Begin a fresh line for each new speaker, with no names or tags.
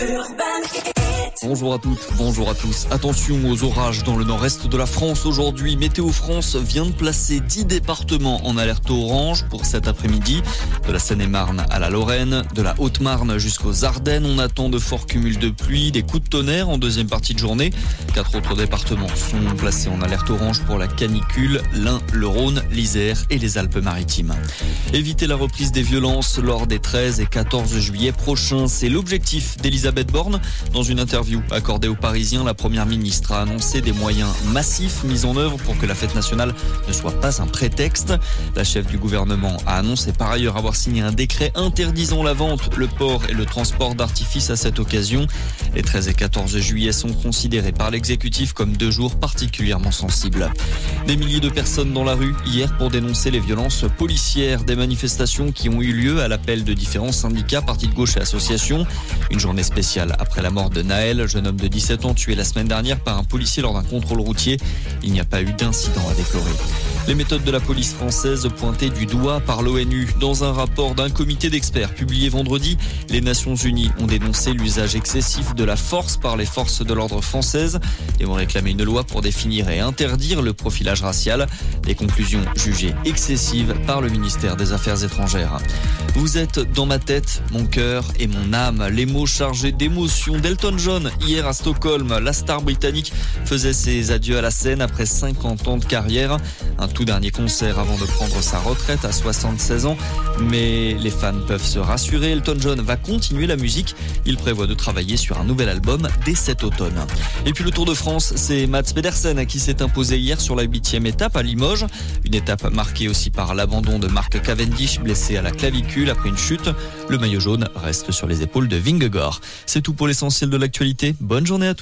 Urban Bonjour à toutes, bonjour à tous. Attention aux orages dans le nord-est de la France aujourd'hui. Météo France vient de placer 10 départements en alerte orange pour cet après-midi. De la Seine-et-Marne à la Lorraine, de la Haute-Marne jusqu'aux Ardennes, on attend de forts cumuls de pluie, des coups de tonnerre en deuxième partie de journée. Quatre autres départements sont placés en alerte orange pour la canicule, l'Ain, le Rhône, l'Isère et les Alpes-Maritimes. Éviter la reprise des violences lors des 13 et 14 juillet prochains, c'est l'objectif d'Elisabeth Borne dans une interview accordée aux Parisiens, la Première ministre a annoncé des moyens massifs mis en œuvre pour que la fête nationale ne soit pas un prétexte. La chef du gouvernement a annoncé par ailleurs avoir signé un décret interdisant la vente, le port et le transport d'artifices à cette occasion. Les 13 et 14 juillet sont considérés par l'exécutif comme deux jours particulièrement sensibles. Des milliers de personnes dans la rue hier pour dénoncer les violences policières, des manifestations qui ont eu lieu à l'appel de différents syndicats, partis de gauche et associations. Une journée spéciale après la mort de Naël, jeune homme de 17 ans tué la semaine dernière par un policier lors d'un contrôle routier. Il n'y a pas eu d'incident à déplorer. Les méthodes de la police française pointées du doigt par l'ONU. Dans un rapport d'un comité d'experts publié vendredi, les Nations Unies ont dénoncé l'usage excessif de la force par les forces de l'ordre françaises et ont réclamé une loi pour définir et interdire le profilage racial. Des conclusions jugées excessives par le ministère des Affaires étrangères. Vous êtes dans ma tête, mon cœur et mon âme. Les mots chargés d'émotion d'Elton John hier à Stockholm. La star britannique faisait ses adieux à la scène après 50 ans de carrière. Tout dernier concert avant de prendre sa retraite à 76 ans. Mais les fans peuvent se rassurer, Elton John va continuer la musique. Il prévoit de travailler sur un nouvel album dès cet automne. Et puis le Tour de France, c'est Mats Pedersen qui s'est imposé hier sur la huitième étape à Limoges. Une étape marquée aussi par l'abandon de Mark Cavendish, blessé à la clavicule après une chute. Le maillot jaune reste sur les épaules de Vingegaard. C'est tout pour l'essentiel de l'actualité. Bonne journée à tous.